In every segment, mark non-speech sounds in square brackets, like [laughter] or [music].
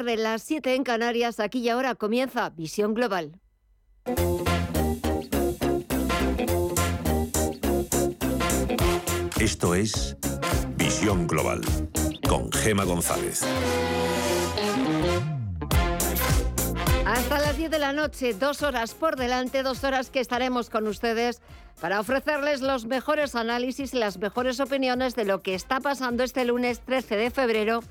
tarde, las 7 en Canarias, aquí y ahora comienza Visión Global. Esto es Visión Global con Gema González. Hasta las 10 de la noche, dos horas por delante, dos horas que estaremos con ustedes para ofrecerles los mejores análisis y las mejores opiniones de lo que está pasando este lunes 13 de febrero,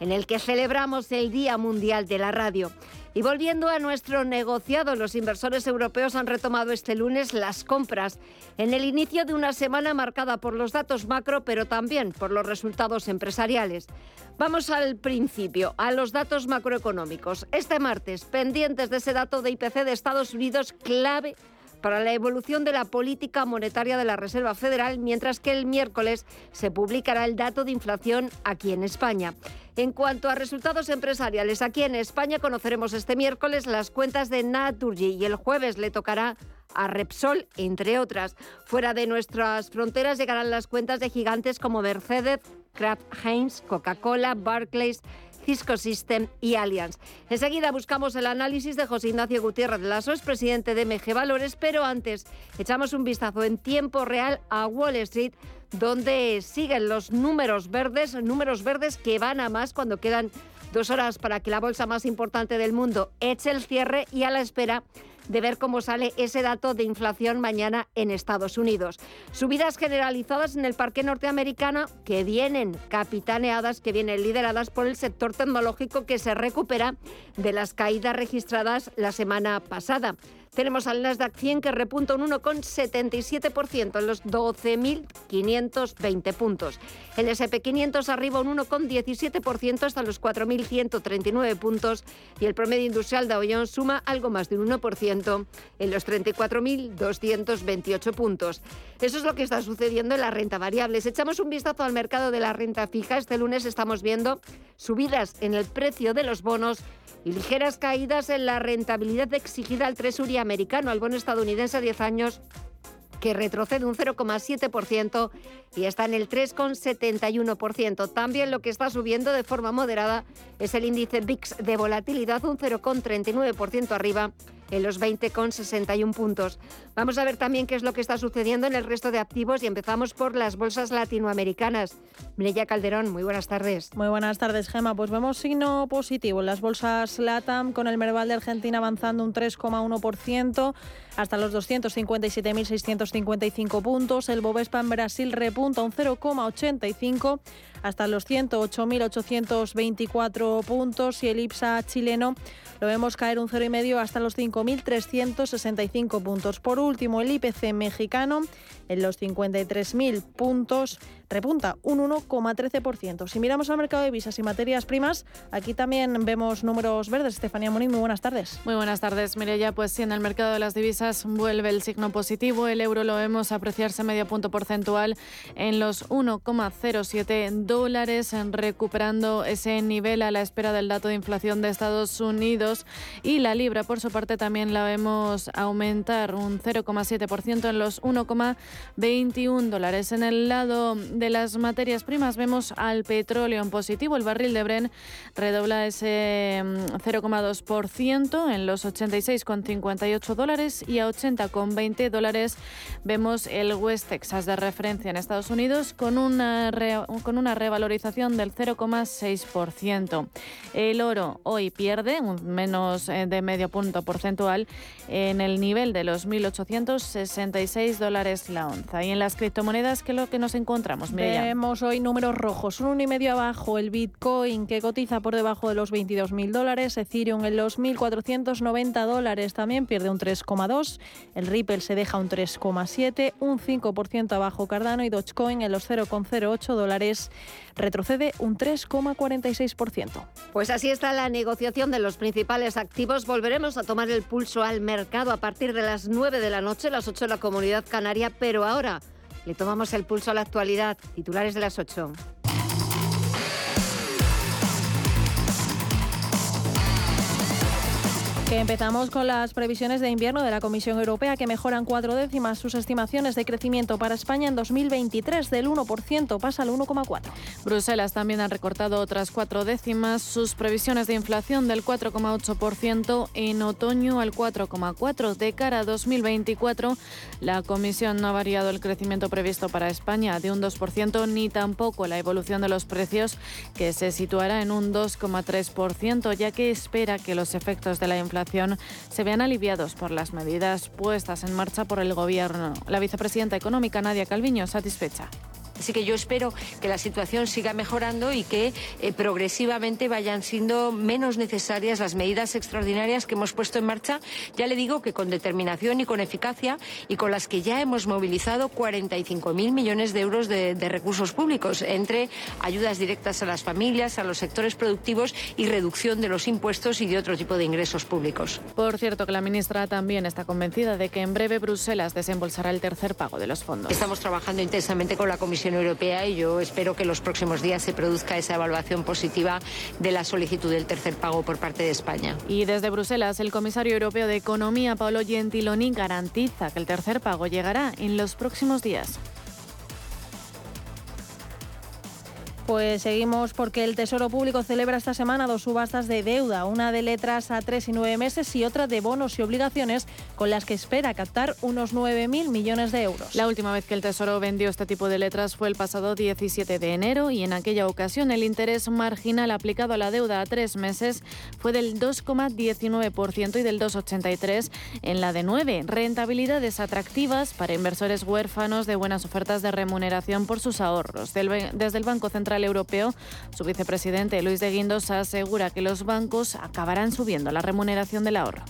en el que celebramos el Día Mundial de la Radio. Y volviendo a nuestro negociado, los inversores europeos han retomado este lunes las compras en el inicio de una semana marcada por los datos macro, pero también por los resultados empresariales. Vamos al principio, a los datos macroeconómicos. Este martes, pendientes de ese dato de IPC de Estados Unidos clave para la evolución de la política monetaria de la Reserva Federal, mientras que el miércoles se publicará el dato de inflación aquí en España. En cuanto a resultados empresariales, aquí en España conoceremos este miércoles las cuentas de Naturgy y el jueves le tocará a Repsol, entre otras. Fuera de nuestras fronteras llegarán las cuentas de gigantes como Mercedes, Kraft Heinz, Coca-Cola, Barclays, Cisco System y Allianz. Enseguida buscamos el análisis de José Ignacio Gutiérrez Lasso, es presidente de MG Valores, pero antes echamos un vistazo en tiempo real a Wall Street, donde siguen los números verdes, números verdes que van a más cuando quedan dos horas para que la bolsa más importante del mundo eche el cierre y a la espera de ver cómo sale ese dato de inflación mañana en Estados Unidos. Subidas generalizadas en el parque norteamericano que vienen capitaneadas, que vienen lideradas por el sector tecnológico que se recupera de las caídas registradas la semana pasada. Tenemos al Nasdaq 100 que repunta un 1,77% en los 12.520 puntos. El SP500 arriba un 1,17% hasta los 4.139 puntos y el promedio industrial de Jones suma algo más de un 1% en los 34.228 puntos. Eso es lo que está sucediendo en la renta variable. Si echamos un vistazo al mercado de la renta fija, este lunes estamos viendo subidas en el precio de los bonos y ligeras caídas en la rentabilidad exigida al Tresury americano, al bono estadounidense a 10 años que retrocede un 0,7% y está en el 3,71%. También lo que está subiendo de forma moderada es el índice VIX de volatilidad, un 0,39% arriba en los 20,61 puntos. Vamos a ver también qué es lo que está sucediendo en el resto de activos y empezamos por las bolsas latinoamericanas. Mireya Calderón, muy buenas tardes. Muy buenas tardes, Gema. Pues vemos signo positivo en las bolsas LATAM con el Merval de Argentina avanzando un 3,1% hasta los 257.655 puntos. El Bovespa en Brasil repunta un 0,85 hasta los 108.824 puntos y el IPSA chileno lo vemos caer un 0,5 hasta los 5.365 puntos. Por último, el IPC mexicano en los 53.000 puntos repunta un 1,13%. Si miramos al mercado de visas y materias primas, aquí también vemos números verdes. Estefanía Moni, muy buenas tardes. Muy buenas tardes, Mireya. Pues sí, en el mercado de las divisas vuelve el signo positivo. El euro lo vemos apreciarse medio punto porcentual en los 1,07 dólares, recuperando ese nivel a la espera del dato de inflación de Estados Unidos. Y la libra, por su parte, también la vemos aumentar un 0,7% en los 1,21 dólares. En el lado de las materias primas vemos al petróleo en positivo. El barril de Bren redobla ese 0,2% mm, en los 86,58 dólares y a 80,20 dólares vemos el West Texas de referencia en Estados Unidos con una, con una revalorización del 0,6%. El oro hoy pierde un menos eh, de medio punto porcentual en el nivel de los 1.866 dólares la onza. Y en las criptomonedas, ¿qué es lo que nos encontramos? Vemos hoy números rojos, un 1,5 abajo el Bitcoin que cotiza por debajo de los 22.000 dólares, Ethereum en los 1.490 dólares también pierde un 3,2, el Ripple se deja un 3,7, un 5% abajo Cardano y Dogecoin en los 0,08 dólares retrocede un 3,46%. Pues así está la negociación de los principales activos. Volveremos a tomar el pulso al mercado a partir de las 9 de la noche, las 8 de la comunidad canaria, pero ahora le tomamos el pulso a la actualidad. Titulares de las 8. Que empezamos con las previsiones de invierno de la Comisión Europea que mejoran cuatro décimas sus estimaciones de crecimiento para España en 2023 del 1% pasa al 1,4. Bruselas también ha recortado otras cuatro décimas sus previsiones de inflación del 4,8% en otoño al 4,4 de cara a 2024. La Comisión no ha variado el crecimiento previsto para España de un 2% ni tampoco la evolución de los precios que se situará en un 2,3% ya que espera que los efectos de la inflación se vean aliviados por las medidas puestas en marcha por el Gobierno. La vicepresidenta económica Nadia Calviño satisfecha. Así que yo espero que la situación siga mejorando y que eh, progresivamente vayan siendo menos necesarias las medidas extraordinarias que hemos puesto en marcha. Ya le digo que con determinación y con eficacia y con las que ya hemos movilizado 45.000 millones de euros de, de recursos públicos entre ayudas directas a las familias, a los sectores productivos y reducción de los impuestos y de otro tipo de ingresos públicos. Por cierto, que la ministra también está convencida de que en breve Bruselas desembolsará el tercer pago de los fondos. Estamos trabajando intensamente con la Comisión Europea y yo espero que en los próximos días se produzca esa evaluación positiva de la solicitud del tercer pago por parte de España. Y desde Bruselas, el comisario europeo de Economía, Paolo Gentiloni, garantiza que el tercer pago llegará en los próximos días. Pues seguimos porque el Tesoro Público celebra esta semana dos subastas de deuda, una de letras a tres y nueve meses y otra de bonos y obligaciones con las que espera captar unos 9.000 millones de euros. La última vez que el Tesoro vendió este tipo de letras fue el pasado 17 de enero y en aquella ocasión el interés marginal aplicado a la deuda a tres meses fue del 2,19% y del 2,83% en la de 9. Rentabilidades atractivas para inversores huérfanos de buenas ofertas de remuneración por sus ahorros. Desde el Banco Central Europeo, su vicepresidente Luis de Guindos asegura que los bancos acabarán subiendo la remuneración del ahorro.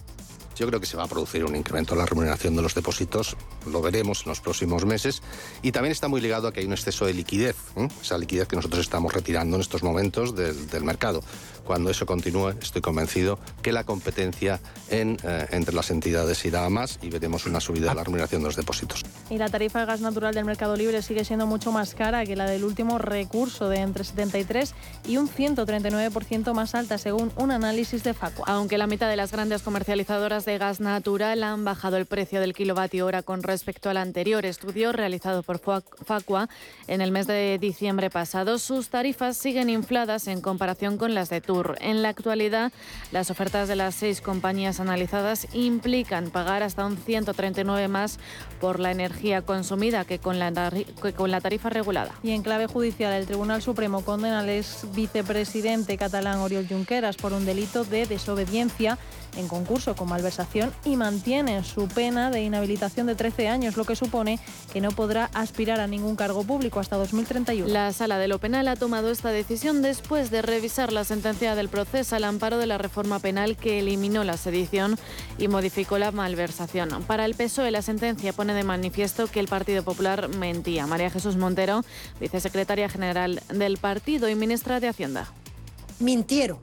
Yo creo que se va a producir un incremento en la remuneración de los depósitos, lo veremos en los próximos meses, y también está muy ligado a que hay un exceso de liquidez, ¿eh? esa liquidez que nosotros estamos retirando en estos momentos del mercado. Cuando eso continúe, estoy convencido que la competencia en, eh, entre las entidades irá a más y veremos una subida de la remuneración de los depósitos. Y la tarifa de gas natural del mercado libre sigue siendo mucho más cara que la del último recurso de entre 73 y un 139% más alta, según un análisis de Facua. Aunque la mitad de las grandes comercializadoras de gas natural han bajado el precio del kilovatio hora con respecto al anterior estudio realizado por Facua en el mes de diciembre pasado, sus tarifas siguen infladas en comparación con las de En la actualidad, las ofertas de las seis compañías analizadas implican pagar hasta un 139 más por la energía consumida que con la, que con la tarifa regulada. Y en clave judicial, el Tribunal Supremo condena al ex vicepresidente catalán Oriol Junqueras por un delito de desobediencia en concurso con malversación y mantiene su pena de inhabilitación de 13 años, lo que supone que no podrá aspirar a ningún cargo público hasta 2031. La Sala de lo Penal ha tomado esta decisión después de revisar la sentencia del proceso al amparo de la reforma penal que eliminó la sedición y modificó la malversación. Para el PSOE, la sentencia pone de manifiesto que el Partido Popular mentía. María Jesús Montero, vicesecretaria general del partido y ministra de Hacienda. Mintieron,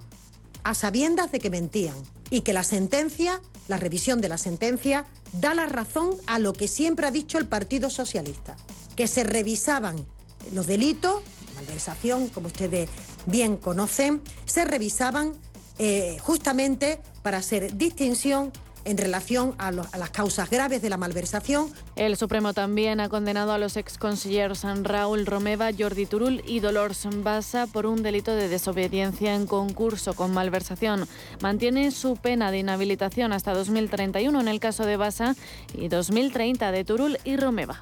a sabiendas de que mentían y que la sentencia, la revisión de la sentencia, da la razón a lo que siempre ha dicho el Partido Socialista, que se revisaban los delitos, malversación, como ustedes bien conocen, se revisaban eh, justamente para hacer distinción en relación a, las causas graves de la malversación. El Supremo también ha condenado a los ex consellers Raúl Romeva, Jordi Turul y Dolors Bassa por un delito de desobediencia en concurso con malversación. Mantiene su pena de inhabilitación hasta 2031 en el caso de Bassa y 2030 de Turul y Romeva.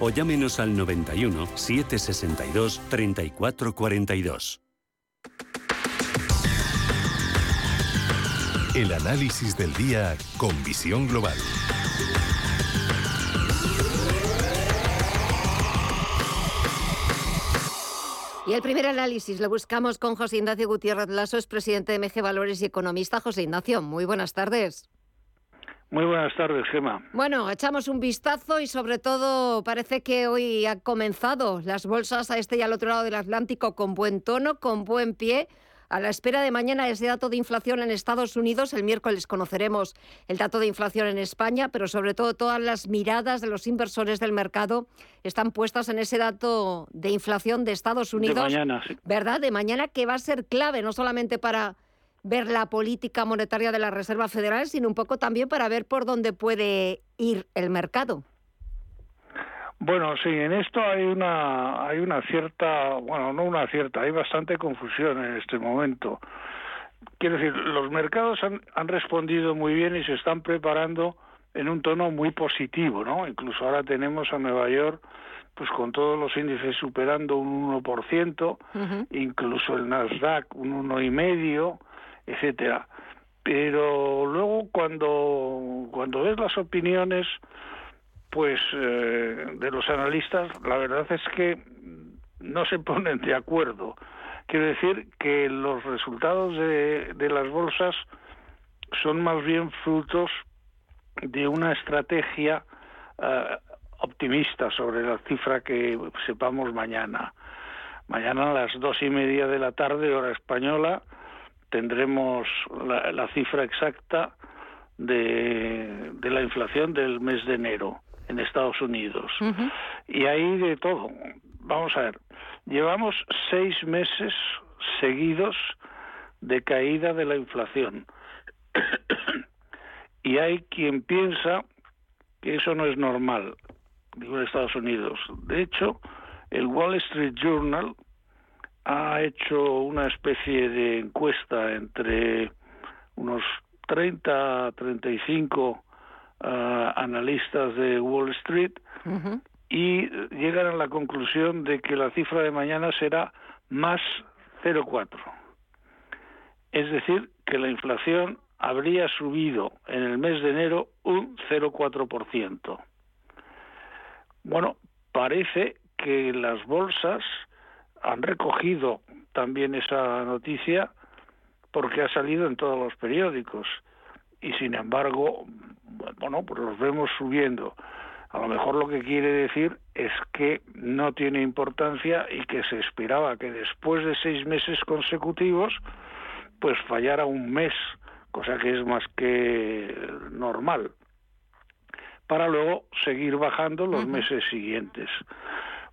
o llámenos al 91 762 3442. El análisis del día con visión global. Y el primer análisis lo buscamos con José Ignacio Gutiérrez Lasso, es presidente de MG Valores y economista. José Ignacio, muy buenas tardes. Muy buenas tardes, Gema. Bueno, echamos un vistazo y sobre todo parece que hoy ha comenzado las bolsas a este y al otro lado del Atlántico con buen tono, con buen pie. A la espera de mañana ese dato de inflación en Estados Unidos, el miércoles conoceremos el dato de inflación en España, pero sobre todo todas las miradas de los inversores del mercado están puestas en ese dato de inflación de Estados Unidos. De mañana, sí. ¿Verdad? De mañana que va a ser clave, no solamente para ver la política monetaria de la Reserva Federal, sino un poco también para ver por dónde puede ir el mercado. Bueno, sí, en esto hay una hay una cierta, bueno, no una cierta, hay bastante confusión en este momento. Quiero decir, los mercados han, han respondido muy bien y se están preparando en un tono muy positivo, ¿no? Incluso ahora tenemos a Nueva York pues con todos los índices superando un 1%, incluso el Nasdaq un 1,5%, etcétera. Pero luego cuando cuando ves las opiniones pues eh, de los analistas, la verdad es que no se ponen de acuerdo. Quiero decir que los resultados de, de las bolsas son más bien frutos de una estrategia eh, optimista sobre la cifra que sepamos mañana. Mañana a las dos y media de la tarde, hora española, tendremos la, la cifra exacta de, de la inflación del mes de enero en Estados Unidos. Y hay de todo. Vamos a ver, llevamos seis meses seguidos de caída de la inflación. [coughs] y hay quien piensa que eso no es normal, digo en Estados Unidos. De hecho, el Wall Street Journal ha hecho una especie de encuesta entre unos 30 35 analistas de Wall Street y llegan a la conclusión de que la cifra de mañana será más 0,4. Es decir, que la inflación habría subido en el mes de enero un 0,4%. Bueno, parece que las bolsas han recogido también esa noticia porque ha salido en todos los periódicos y sin embargo bueno, pues los vemos subiendo. A lo mejor lo que quiere decir es que no tiene importancia y que se esperaba que después de seis meses consecutivos, pues fallara un mes, cosa que es más que normal, para luego seguir bajando los meses siguientes.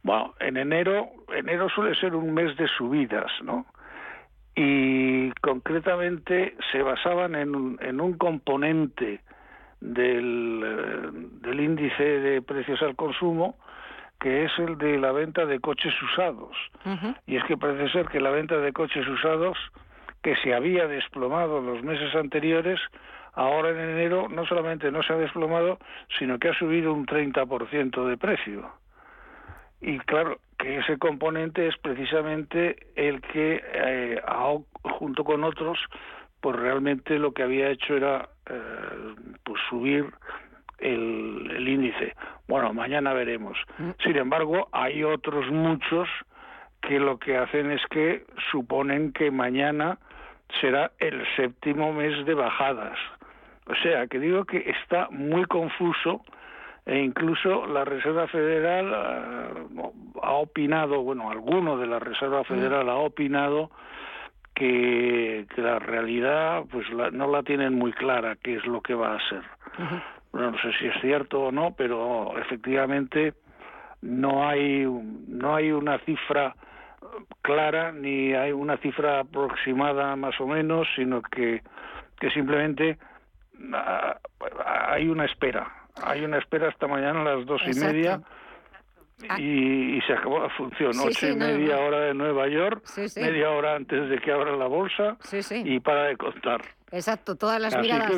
Bueno, en enero, enero suele ser un mes de subidas, ¿no? Y concretamente se basaban en en un componente del, eh, del índice de precios al consumo, que es el de la venta de coches usados. Y es que parece ser que la venta de coches usados, que se había desplomado los meses anteriores, ahora en enero no solamente no se ha desplomado, sino que ha subido un 30% de precio. Y claro, que ese componente es precisamente el que, eh, junto con otros, pues realmente lo que había hecho era eh, pues subir el, el, índice. Bueno, mañana veremos. Mm. Sin embargo, hay otros muchos que lo que hacen es que suponen que mañana será el séptimo mes de bajadas. O sea, que digo que está muy confuso e incluso la Reserva Federal uh, ha opinado, bueno, alguno de la Reserva mm. Federal ha opinado que, la realidad pues no la tienen muy clara qué es lo que va a ser. no sé si es cierto o no, pero efectivamente no hay no hay una cifra clara ni hay una cifra aproximada más o menos, sino que que simplemente ah, hay una espera. Hay una espera hasta mañana a las dos y media y, se acabó la función. Ocho y media hora de Nueva York, media hora antes de que abra la bolsa y para de contar. Exacto, todas las miradas.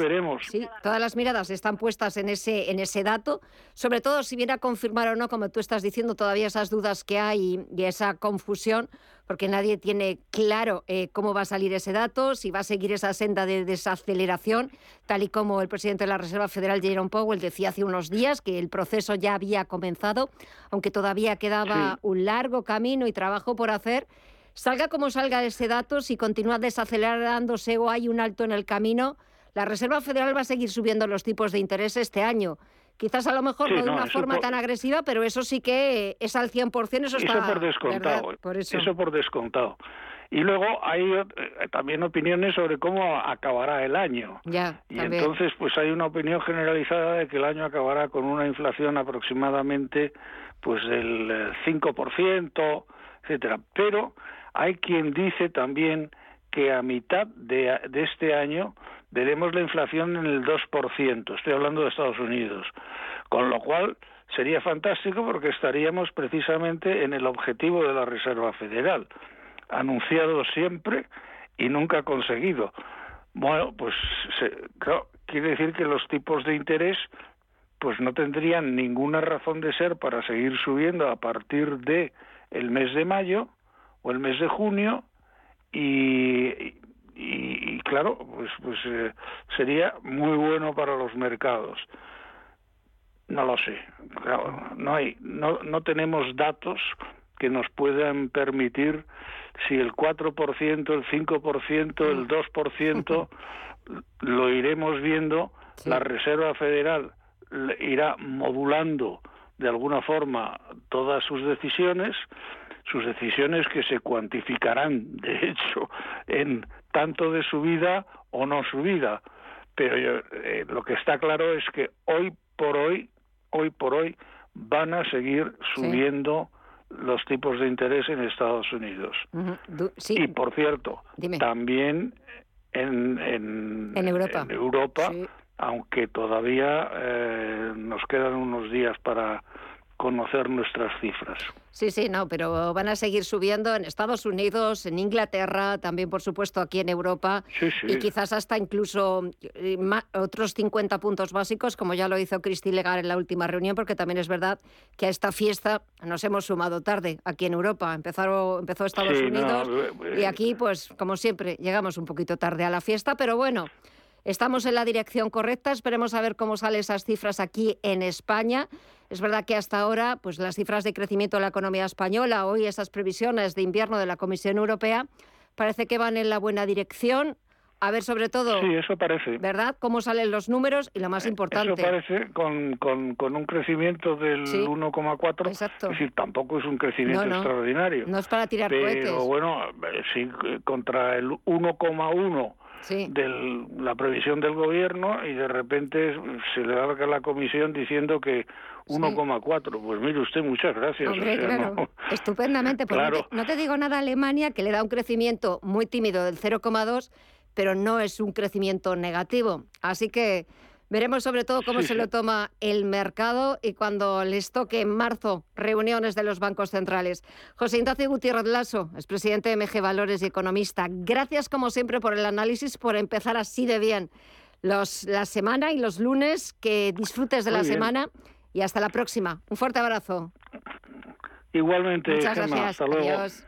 Sí, todas las miradas están puestas en ese, en ese dato, sobre todo si viene a confirmar o no, como tú estás diciendo, todavía esas dudas que hay y, esa confusión, porque nadie tiene claro eh, cómo va a salir ese dato, si va a seguir esa senda de desaceleración, tal y como el presidente de la Reserva Federal, Jerome Powell, decía hace unos días que el proceso ya había comenzado, aunque todavía quedaba un largo camino y trabajo por hacer. Salga como salga ese dato, si continúa desacelerándose o hay un alto en el camino, la Reserva Federal va a seguir subiendo los tipos de interés este año. Quizás a lo mejor no de una forma tan agresiva, pero eso sí que es al 100%, eso está... Eso por descontado. eso. por descontado. Y luego hay eh, también opiniones sobre cómo acabará el año. Ya, y entonces pues hay una opinión generalizada de que el año acabará con una inflación aproximadamente pues del 5%, eh, etcétera. Pero hay quien dice también que a mitad de, este año veremos la inflación en el 2%, estoy hablando de Estados Unidos, con lo cual sería fantástico porque estaríamos precisamente en el objetivo de la Reserva Federal, anunciado siempre y nunca conseguido. Bueno, pues quiere decir que los tipos de interés pues no tendrían ninguna razón de ser para seguir subiendo a partir de el mes de mayo o el mes de junio y, y, claro, pues, pues eh, sería muy bueno para los mercados. No lo sé. no hay, no, no tenemos datos que nos puedan permitir si el 4%, el 5%, el 2% [laughs] lo iremos viendo. La Reserva Federal irá modulando de alguna forma todas sus decisiones sus decisiones que se cuantificarán, de hecho, en tanto de subida o no subida. Pero eh, lo que está claro es que hoy por hoy, hoy por hoy, van a seguir subiendo los tipos de interés en Estados Unidos. Y por cierto, también en, en, Europa, aunque todavía eh, nos quedan unos días para conocer nuestras cifras. Sí, sí, no, pero van a seguir subiendo en Estados Unidos, en Inglaterra, también por supuesto aquí en Europa y quizás hasta incluso eh, otros 50 puntos básicos, como ya lo hizo Cristi Legar en la última reunión, porque también es verdad que a esta fiesta nos hemos sumado tarde aquí en Europa. Empezaron, empezó Estados Unidos eh, y aquí, pues como siempre, llegamos un poquito tarde a la fiesta, pero bueno. Estamos en la dirección correcta, esperemos a ver cómo salen esas cifras aquí en España. Es verdad que hasta ahora, pues las cifras de crecimiento de la economía española, hoy esas previsiones de invierno de la Comisión Europea, parece que van en la buena dirección. A ver, sobre todo, sí, eso parece. ¿verdad? Cómo salen los números y lo más importante. Eso parece con, con, un crecimiento del 1,4. Exacto. Es decir, tampoco es un crecimiento extraordinario. No es para tirar cohetes. Pero bueno, eh, sí, contra el 1,1 de la previsión del gobierno y de repente se le larga la comisión diciendo que 1,4. Pues mire usted, muchas gracias. [laughs] Estupendamente. Pues no, te, digo nada Alemania, que le da un crecimiento muy tímido del 0,2, pero no es un crecimiento negativo. Así que Veremos sobre todo cómo se lo toma el mercado y cuando les toque en marzo reuniones de los bancos centrales. José Ignacio Gutiérrez Lasso, presidente de MG Valores y economista. Gracias como siempre por el análisis, por empezar así de bien los, la semana y los lunes. Que disfrutes de la semana y hasta la próxima. Un fuerte abrazo. Igualmente, Muchas gracias. Adiós.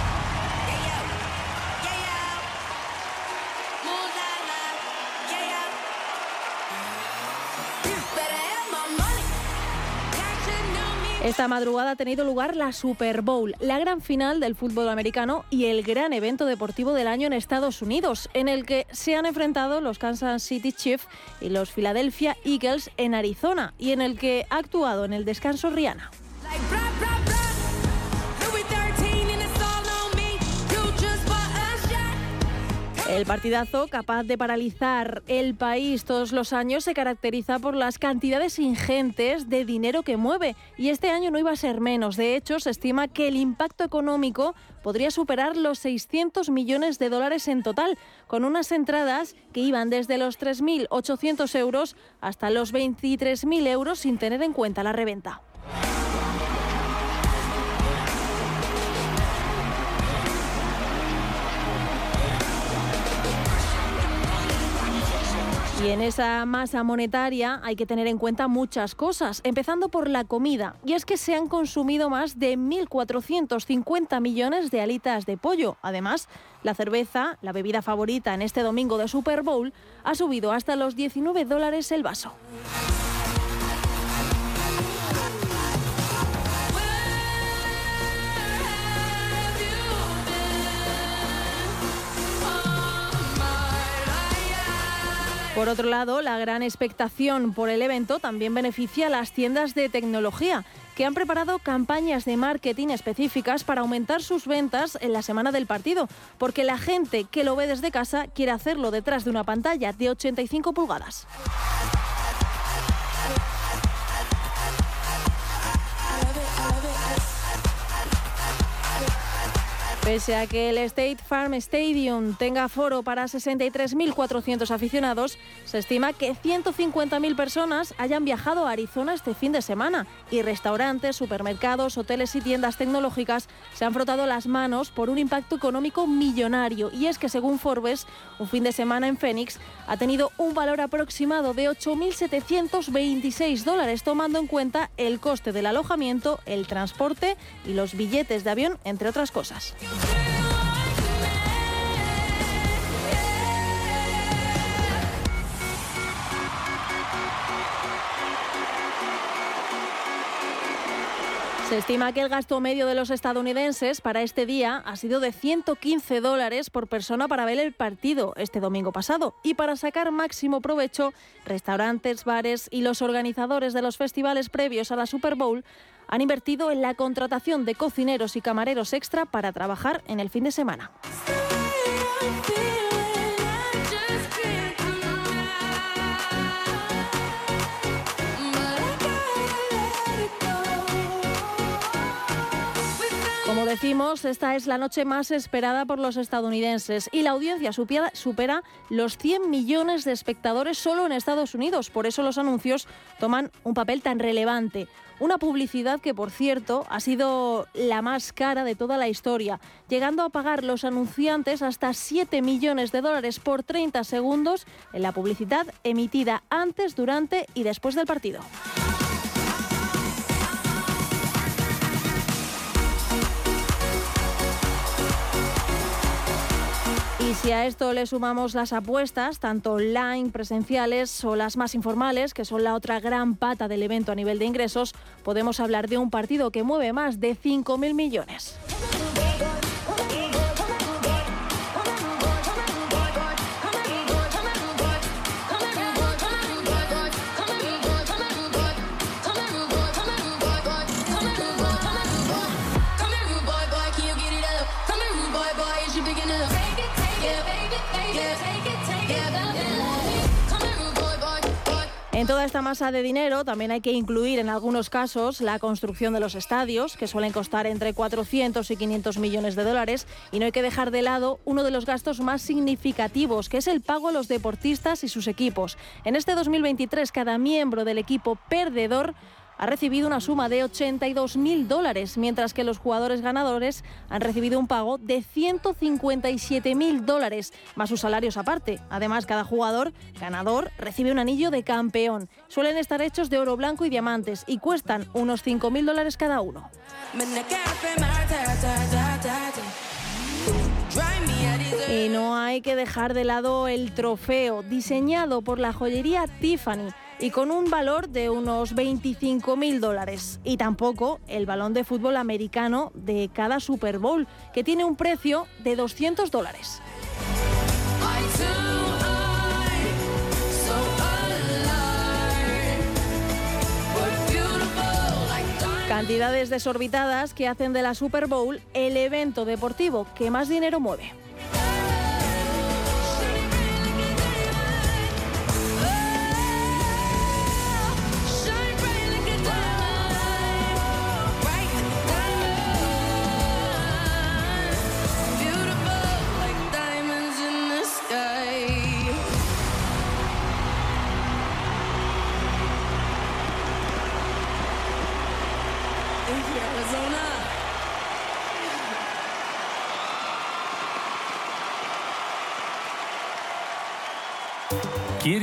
Esta madrugada ha tenido lugar la Super Bowl, la gran final del fútbol americano y el gran evento deportivo del año en Estados Unidos, en el que se han enfrentado los Kansas City Chiefs y los Philadelphia Eagles en Arizona y en el que ha actuado en el descanso Rihanna. El partidazo, capaz de paralizar el país todos los años, se caracteriza por las cantidades ingentes de dinero que mueve. Y este año no iba a ser menos. De hecho, se estima que el impacto económico podría superar los 600 millones de dólares en total, con unas entradas que iban desde los 3.800 euros hasta los 23.000 euros sin tener en cuenta la reventa. Y en esa masa monetaria hay que tener en cuenta muchas cosas, empezando por la comida. Y es que se han consumido más de 1.450 millones de alitas de pollo. Además, la cerveza, la bebida favorita en este domingo de Super Bowl, ha subido hasta los 19 dólares el vaso. Por otro lado, la gran expectación por el evento también beneficia a las tiendas de tecnología, que han preparado campañas de marketing específicas para aumentar sus ventas en la semana del partido, porque la gente que lo ve desde casa quiere hacerlo detrás de una pantalla de 85 pulgadas. Pese a que el State Farm Stadium tenga foro para 63.400 aficionados, se estima que 150.000 personas hayan viajado a Arizona este fin de semana y restaurantes, supermercados, hoteles y tiendas tecnológicas se han frotado las manos por un impacto económico millonario. Y es que según Forbes, un fin de semana en Phoenix ha tenido un valor aproximado de 8.726 dólares, tomando en cuenta el coste del alojamiento, el transporte y los billetes de avión, entre otras cosas. Se estima que el gasto medio de los estadounidenses para este día ha sido de 115 dólares por persona para ver el partido este domingo pasado. Y para sacar máximo provecho, restaurantes, bares y los organizadores de los festivales previos a la Super Bowl han invertido en la contratación de cocineros y camareros extra para trabajar en el fin de semana. Decimos, esta es la noche más esperada por los estadounidenses y la audiencia supera, los 100 millones de espectadores solo en Estados Unidos. Por eso los anuncios toman un papel tan relevante. Una publicidad que, por cierto, ha sido la más cara de toda la historia, llegando a pagar los anunciantes hasta 7 millones de dólares por 30 segundos en la publicidad emitida antes, durante y después del partido. Y si a esto le sumamos las apuestas, tanto online, presenciales o las más informales, que son la otra gran pata del evento a nivel de ingresos, podemos hablar de un partido que mueve más de 5.000 millones. En toda esta masa de dinero también hay que incluir en algunos casos la construcción de los estadios, que suelen costar entre 400 y 500 millones de dólares, y no hay que dejar de lado uno de los gastos más significativos, que es el pago a los deportistas y sus equipos. En este 2023, cada miembro del equipo perdedor ha recibido una suma de 82.000 dólares, mientras que los jugadores ganadores han recibido un pago de 157.000 dólares, más sus salarios aparte. Además, cada jugador ganador recibe un anillo de campeón. Suelen estar hechos de oro blanco y diamantes y cuestan unos 5.000 dólares cada uno. Y no hay que dejar de lado el trofeo, diseñado por la joyería Tiffany y con un valor de unos 25.000 dólares. Y tampoco el balón de fútbol americano de cada Super Bowl, que tiene un precio de 200 dólares. Cantidades desorbitadas que hacen de la Super Bowl el evento deportivo que más dinero mueve.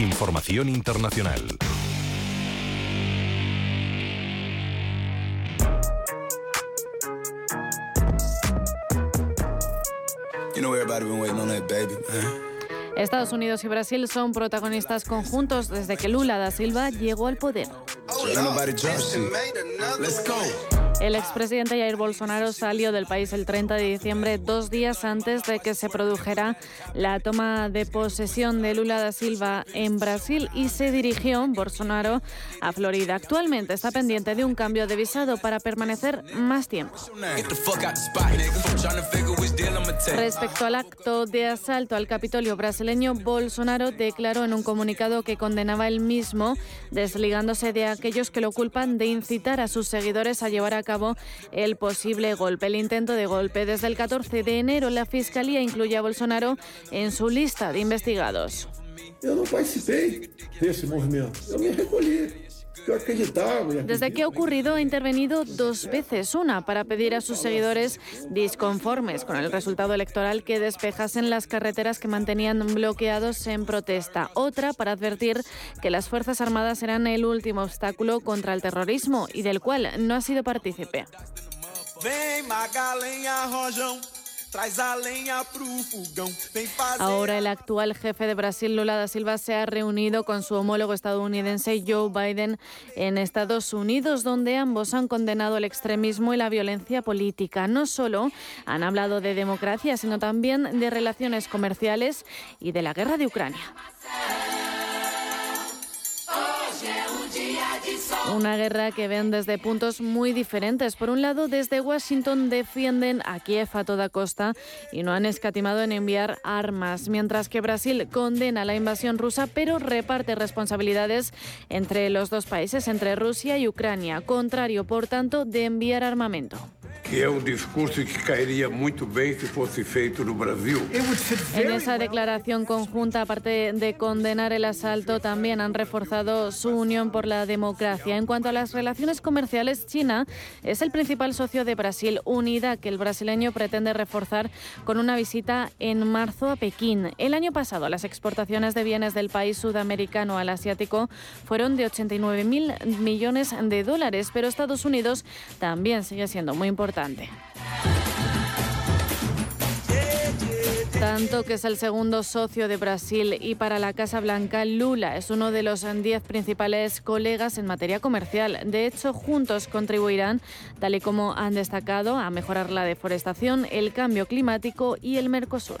Información internacional. Estados Unidos y Brasil son protagonistas conjuntos desde que Lula da Silva llegó al poder. El expresidente Jair Bolsonaro salió del país el 30 de diciembre, dos días antes de que se produjera la toma de posesión de Lula da Silva en Brasil y se dirigió Bolsonaro a Florida. Actualmente está pendiente de un cambio de visado para permanecer más tiempo. Respecto al acto de asalto al Capitolio brasileño, Bolsonaro declaró en un comunicado que condenaba el mismo, desligándose de aquellos que lo culpan de incitar a sus seguidores a llevar a cabo el posible golpe, el intento de golpe. Desde el 14 de enero, la Fiscalía incluye a Bolsonaro en su lista de investigados. Desde que ha ocurrido ha intervenido dos veces, una para pedir a sus seguidores disconformes con el resultado electoral que despejasen las carreteras que mantenían bloqueados en protesta, otra para advertir que las Fuerzas Armadas eran el último obstáculo contra el terrorismo y del cual no ha sido partícipe. Ahora el actual jefe de Brasil, Lula da Silva, se ha reunido con su homólogo estadounidense Joe Biden en Estados Unidos, donde ambos han condenado el extremismo y la violencia política. No solo han hablado de democracia, sino también de relaciones comerciales y de la guerra de Ucrania. Una guerra que ven desde puntos muy diferentes. Por un lado, desde Washington defienden a Kiev a toda costa y no han escatimado en enviar armas, mientras que Brasil condena la invasión rusa, pero reparte responsabilidades entre los dos países, entre Rusia y Ucrania, contrario, por tanto, de enviar armamento que es un discurso que caería muy bien si fuese feito no Brasil. En esa declaración conjunta, aparte de condenar el asalto, también han reforzado su unión por la democracia. En cuanto a las relaciones comerciales, China es el principal socio de Brasil, unidad que el brasileño pretende reforzar con una visita en marzo a Pekín. El año pasado, las exportaciones de bienes del país sudamericano al asiático fueron de 89 mil millones de dólares, pero Estados Unidos también sigue siendo muy importante tanto que es el segundo socio de Brasil y para la Casa Blanca, Lula es uno de los diez principales colegas en materia comercial. De hecho, juntos contribuirán, tal y como han destacado, a mejorar la deforestación, el cambio climático y el Mercosur.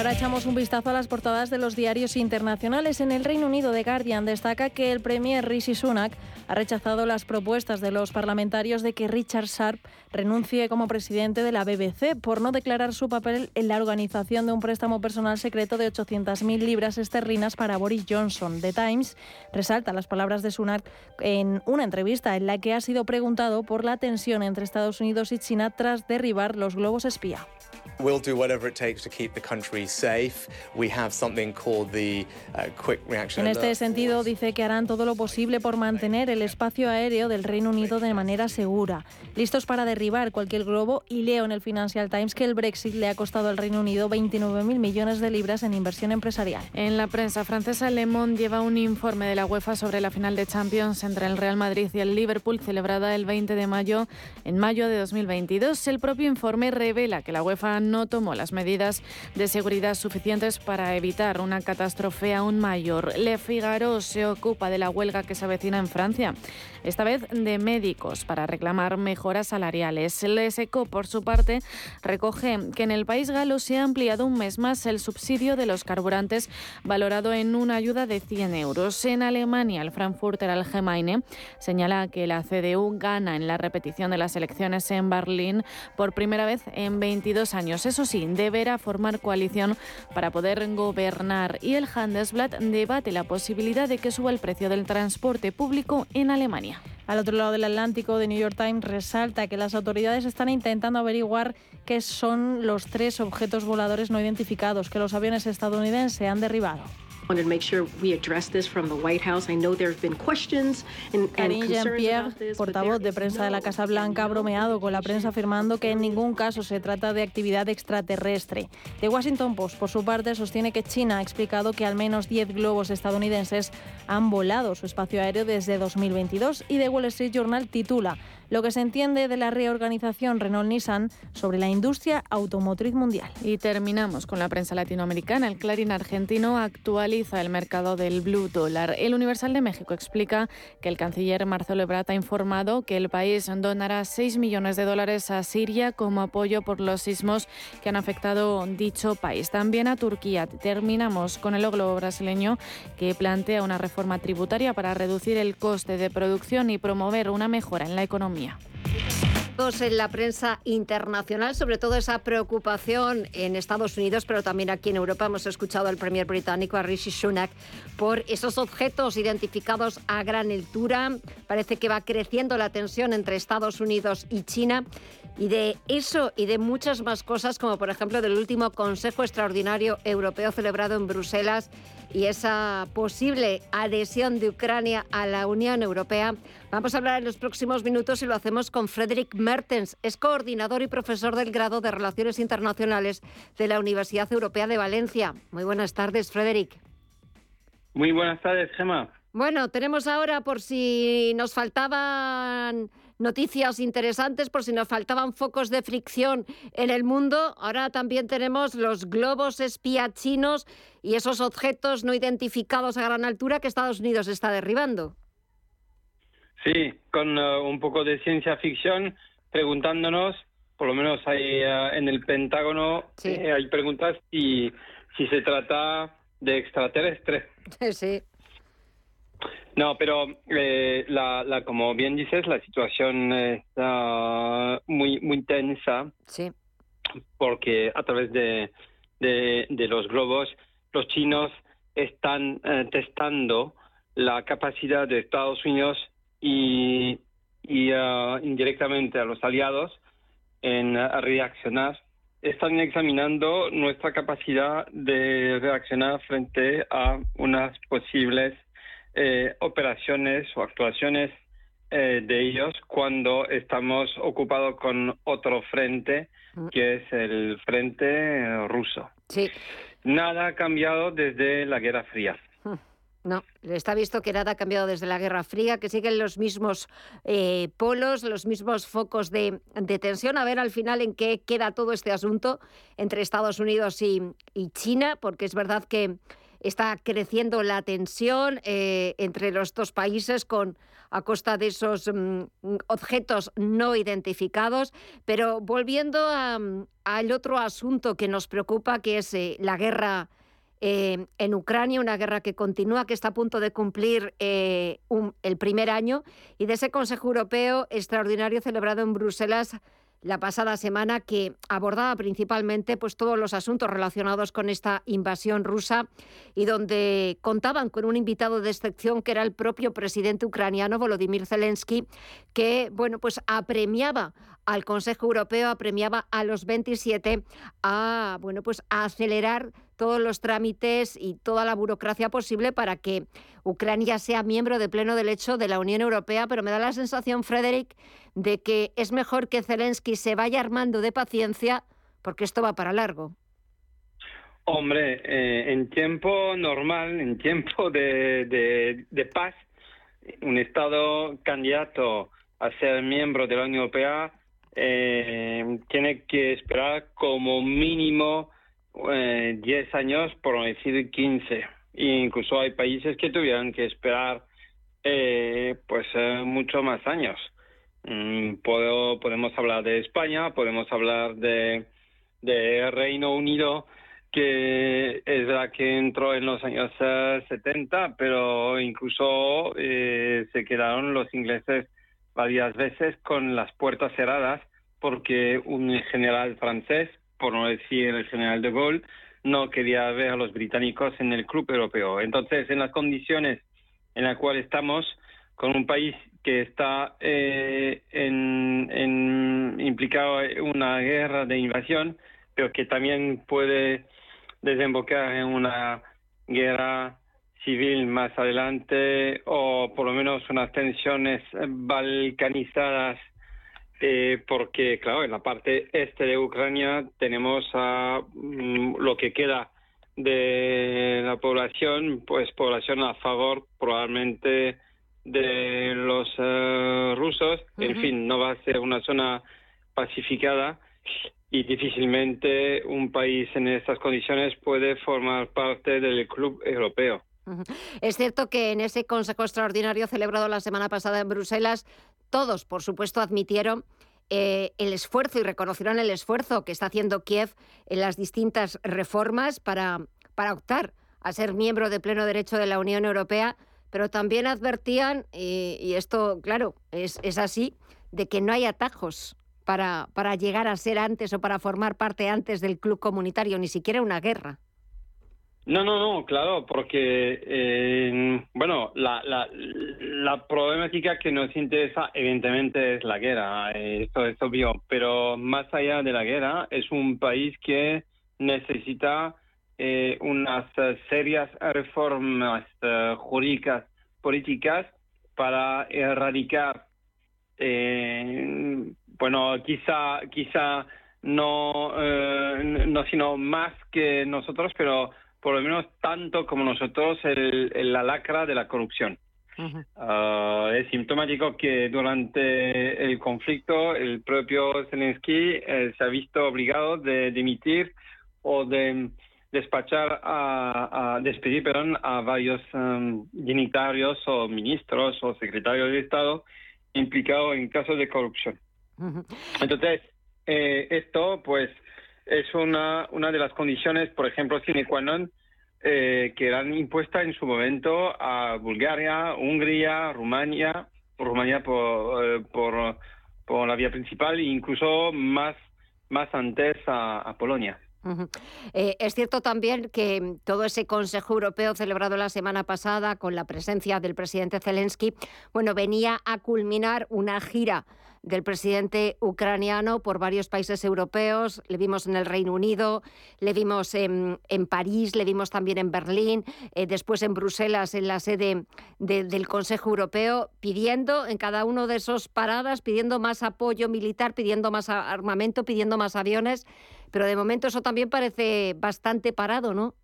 Ahora echamos un vistazo a las portadas de los diarios internacionales. En el Reino Unido, The Guardian destaca que el Premier Rishi Sunak ha rechazado las propuestas de los parlamentarios de que Richard Sharp renuncie como presidente de la BBC por no declarar su papel en la organización de un préstamo personal secreto de 800.000 libras esterlinas para Boris Johnson. The Times resalta las palabras de Sunak en una entrevista en la que ha sido preguntado por la tensión entre Estados Unidos y China tras derribar los globos espía. En este sentido, dice que harán todo lo posible por mantener el espacio aéreo del Reino Unido de manera segura, listos para derribar cualquier globo y leo en el Financial Times que el Brexit le ha costado al Reino Unido 29.000 millones de libras en inversión empresarial. En la prensa francesa, Le Monde lleva un informe de la UEFA sobre la final de Champions entre el Real Madrid y el Liverpool celebrada el 20 de mayo en mayo de 2022. El propio informe revela que la UEFA no tomó las medidas de seguridad suficientes para evitar una catástrofe aún mayor. Le Figaro se ocupa de la huelga que se avecina en Francia, esta vez de médicos, para reclamar mejoras salariales. Le Seco, por su parte, recoge que en el país galo se ha ampliado un mes más el subsidio de los carburantes, valorado en una ayuda de 100 euros. En Alemania, el Frankfurter Allgemeine señala que la CDU gana en la repetición de las elecciones en Berlín por primera vez en 22 años. Eso sí, deberá formar coalición para poder gobernar y el Handelsblatt debate la posibilidad de que suba el precio del transporte público en Alemania. Al otro lado del Atlántico, The New York Times resalta que las autoridades están intentando averiguar qué son los tres objetos voladores no identificados que los aviones estadounidenses han derribado. Karine Jean-Pierre, portavoz de prensa de la Casa Blanca, ha bromeado con la prensa afirmando que en ningún caso se trata de actividad extraterrestre. The Washington Post, por su parte, sostiene que China ha explicado que al menos 10 globos estadounidenses han volado su espacio aéreo desde 2022 y The Wall Street Journal titula lo que se entiende de la reorganización Renault-Nissan sobre la industria automotriz mundial. Y terminamos con la prensa latinoamericana. El Clarín argentino actualiza el mercado del blue dólar. El Universal de México explica que el canciller Marcelo Ebrard ha informado que el país donará 6 millones de dólares a Siria como apoyo por los sismos que han afectado dicho país. También a Turquía. Terminamos con el oglo brasileño que plantea una reforma tributaria para reducir el coste de producción y promover una mejora en la economía en la prensa internacional, sobre todo esa preocupación en Estados Unidos, pero también aquí en Europa. Hemos escuchado al premier británico, a Rishi por esos objetos identificados a gran altura. Parece que va creciendo la tensión entre Estados Unidos y China. Y de eso y de muchas más cosas, como por ejemplo del último Consejo Extraordinario Europeo celebrado en Bruselas y esa posible adhesión de Ucrania a la Unión Europea, vamos a hablar en los próximos minutos y lo hacemos con Frederick Mertens. Es coordinador y profesor del grado de Relaciones Internacionales de la Universidad Europea de Valencia. Muy buenas tardes, Frederick. Muy buenas tardes, Gemma. Bueno, tenemos ahora, por si nos faltaban noticias interesantes por si nos faltaban focos de fricción en el mundo. Ahora también tenemos los globos espía chinos y esos objetos no identificados a gran altura que Estados Unidos está derribando. Sí, con eh, un poco de ciencia ficción, preguntándonos, por lo menos hay eh, en el Pentágono, eh, hay preguntas si, si se trata de extraterrestres. [laughs] Sí. No, pero eh, la, como bien dices, la situación está muy, muy tensa. Sí. Porque a través de, de, los globos, los chinos están eh, testando la capacidad de Estados Unidos y, y uh, indirectamente a los aliados en reaccionar. Están examinando nuestra capacidad de reaccionar frente a unas posibles eh, operaciones o actuaciones eh, de ellos cuando estamos ocupados con otro frente, mm. que es el frente eh, ruso. Sí. Nada ha cambiado desde la Guerra Fría. Mm. No, está visto que nada ha cambiado desde la Guerra Fría, que siguen los mismos polos, los mismos focos de, de, tensión. A ver al final en qué queda todo este asunto entre Estados Unidos y, y China, porque es verdad que está creciendo la tensión eh, entre los dos países con a costa de esos mm, objetos no identificados. Pero volviendo al otro asunto que nos preocupa, que es eh, la guerra eh, en Ucrania, una guerra que continúa, que está a punto de cumplir el primer año, y de ese Consejo Europeo extraordinario celebrado en Bruselas la pasada semana que abordaba principalmente pues todos los asuntos relacionados con esta invasión rusa y donde contaban con un invitado de excepción que era el propio presidente ucraniano Volodymyr Zelensky que bueno pues apremiaba al Consejo Europeo apremiaba a los 27 a bueno pues a acelerar todos los trámites y toda la burocracia posible para que Ucrania sea miembro de pleno derecho de la Unión Europea, pero me da la sensación, Frederick, de que es mejor que Zelensky se vaya armando de paciencia porque esto va para largo. Hombre, eh, en tiempo normal, en tiempo de, de, paz, un Estado candidato a ser miembro de la Unión Europea eh, tiene que esperar como mínimo eh, 10 años, por decir 15. E incluso hay países que tuvieran que esperar eh, pues eh, mucho más años. Mm, podemos hablar de España, podemos hablar de, de Reino Unido, que es la que entró en los años 70, eh, pero incluso eh, se quedaron los ingleses varias veces con las puertas cerradas porque un general francés por no decir el general de Gaulle, no quería ver a los británicos en el club europeo. Entonces, en las condiciones en las cuales estamos, con un país que está eh, en, implicado en una guerra de invasión, pero que también puede desembocar en una guerra civil más adelante o por lo menos unas tensiones balcanizadas eh, porque, claro, en la parte este de Ucrania tenemos a mm, lo que queda de la población, pues población a favor probablemente de los eh, rusos. En fin, no va a ser una zona pacificada y difícilmente un país en estas condiciones puede formar parte del club europeo. [laughs] Es cierto que en ese Consejo Extraordinario celebrado la semana pasada en Bruselas todos, por supuesto, admitieron eh, el esfuerzo y reconocieron el esfuerzo que está haciendo Kiev en las distintas reformas para, para optar a ser miembro de pleno derecho de la Unión Europea, pero también advertían, y, esto, claro, es, es, así, de que no hay atajos para, para llegar a ser antes o para formar parte antes del club comunitario, ni siquiera una guerra. No, no, no, claro, porque, eh, bueno, la, la, problemática que nos interesa evidentemente es la guerra, esto es obvio, pero más allá de la guerra es un país que necesita eh, unas serias reformas eh, jurídicas, políticas para erradicar, bueno, quizá, quizá no, no, sino más que nosotros, pero por lo menos tanto como nosotros, el, la lacra de la corrupción. Ah, es sintomático que durante el conflicto el propio Zelensky eh, se ha visto obligado de dimitir o de despachar a, despedir perdón, a varios um, dignitarios o ministros o secretarios de Estado implicados en casos de corrupción. Entonces, eh, esto pues es una, una de las condiciones, por ejemplo, sine qua non, eh, que eran impuestas en su momento a Bulgaria, Hungría, Rumania, Rumania por, eh, por, por, la vía principal e incluso más, más antes a, Polonia. Eh, es cierto también que todo ese Consejo Europeo celebrado la semana pasada con la presencia del presidente Zelensky, bueno, venía a culminar una gira del presidente ucraniano por varios países europeos. Le vimos en el Reino Unido, le vimos en, París, le vimos también en Berlín, eh, después en Bruselas, en la sede del Consejo Europeo, pidiendo en cada uno de esos paradas, pidiendo más apoyo militar, pidiendo más armamento, pidiendo más aviones. Pero de momento eso también parece bastante parado, ¿no?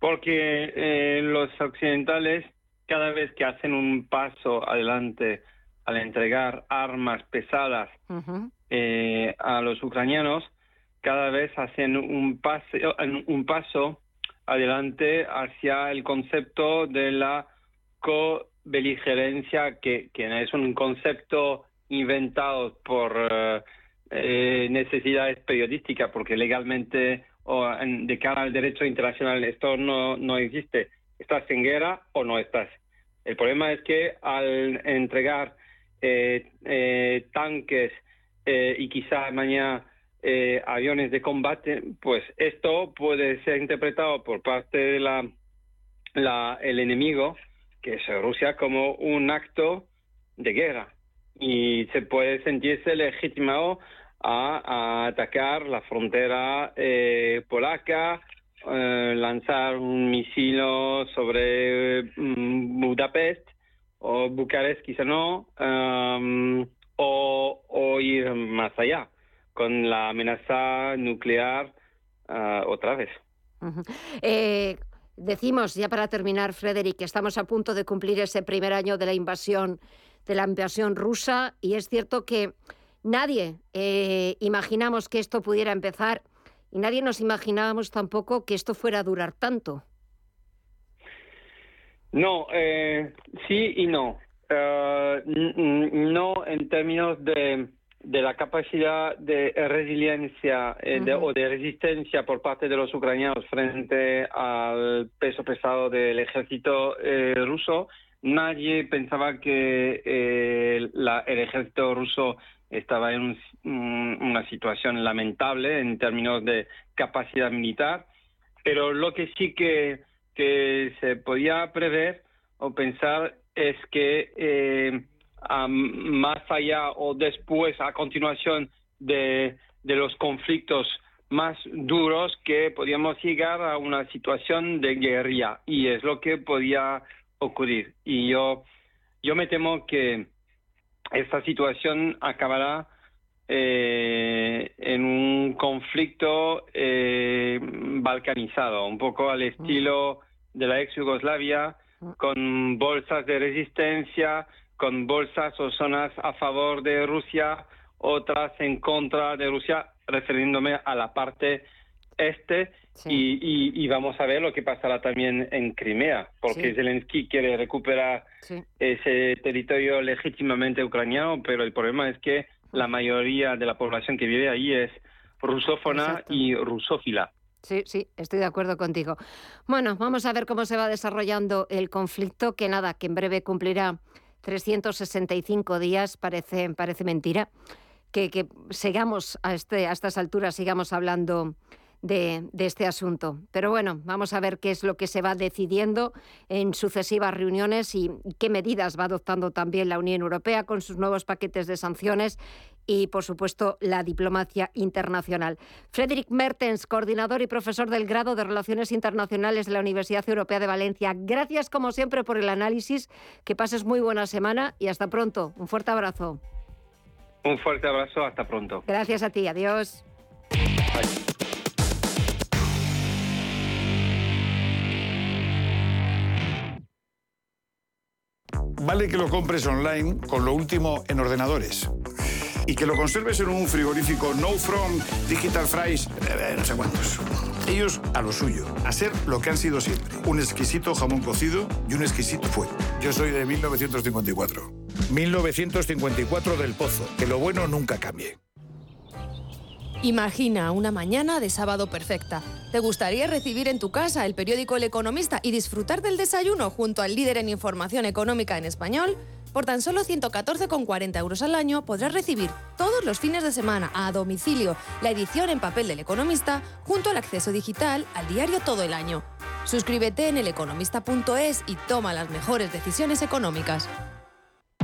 Porque eh, los occidentales, cada vez que hacen un paso adelante al entregar armas pesadas eh, a los ucranianos, cada vez hacen un, paso, un paso adelante hacia el concepto de la co-beligerencia, que, que es un concepto inventado por eh, necesidades periodísticas, porque legalmente o de cara al derecho internacional esto no, no existe. ¿Estás en guerra o no estás? El problema es que al entregar tanques y quizá mañana aviones de combate, pues esto puede ser interpretado por parte de la, la, el enemigo, que es Rusia, como un acto de guerra. Y se puede sentirse legitimado a, atacar la frontera eh, polaca, eh, lanzar un misil sobre mm, Budapest o Bucarest, quizá no, um, o, ir más allá con la amenaza nuclear uh, otra vez. Eh, decimos, ya para terminar, Frederick, que estamos a punto de cumplir ese primer año de la invasión de la invasión rusa y es cierto que nadie eh, imaginamos que esto pudiera empezar y nadie nos imaginábamos tampoco que esto fuera a durar tanto. No, eh, sí y no. Eh, no en términos de, de, la capacidad de resiliencia o de resistencia por parte de los ucranianos frente al peso pesado del ejército ruso, nadie pensaba que eh, el ejército ruso estaba en una situación lamentable en términos de capacidad militar, pero lo que sí que, se podía prever o pensar es que eh, más allá o después, a continuación de, de los conflictos más duros, que podíamos llegar a una situación de guerrilla y es lo que podía ocurrir. Y yo, yo me temo que esta situación acabará eh, en un conflicto eh, balcanizado, un poco al estilo de la ex Yugoslavia, con bolsas de resistencia, con bolsas o zonas a favor de Rusia, otras en contra de Rusia, refiriéndome a la parte este. Y, vamos a ver lo que pasará también en Crimea, porque Zelensky quiere recuperar ese territorio legítimamente ucraniano, pero el problema es que la mayoría de la población que vive ahí es rusófona y rusófila. Sí, sí, estoy de acuerdo contigo. Bueno, vamos a ver cómo se va desarrollando el conflicto, que nada, que en breve cumplirá 365 días, parece, parece mentira. Que, que sigamos a, este, a estas alturas, sigamos hablando de, este asunto. Pero bueno, vamos a ver qué es lo que se va decidiendo en sucesivas reuniones y, qué medidas va adoptando también la Unión Europea con sus nuevos paquetes de sanciones y, por supuesto, la diplomacia internacional. Frederick Mertens, coordinador y profesor del grado de Relaciones Internacionales de la Universidad Europea de Valencia. Gracias, como siempre, por el análisis. Que pases muy buena semana y hasta pronto. Un fuerte abrazo. Un fuerte abrazo, hasta pronto. Gracias a ti, adiós. Vale que lo compres online con lo último en ordenadores. Y que lo conserves en un frigorífico No From, Digital Fries, eh, no sé cuántos. Ellos a lo suyo, a ser lo que han sido siempre. Un exquisito jamón cocido y un exquisito fuego. Yo soy de 1954. 1954 del Pozo. Que lo bueno nunca cambie. Imagina una mañana de sábado perfecta. ¿Te gustaría recibir en tu casa el periódico El Economista y disfrutar del desayuno junto al líder en información económica en español? Por tan solo 114,40 euros al año podrás recibir todos los fines de semana a domicilio la edición en papel del Economista junto al acceso digital al diario todo el año. Suscríbete en eleconomista.es y toma las mejores decisiones económicas.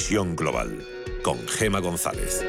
Visión Global con Gema González.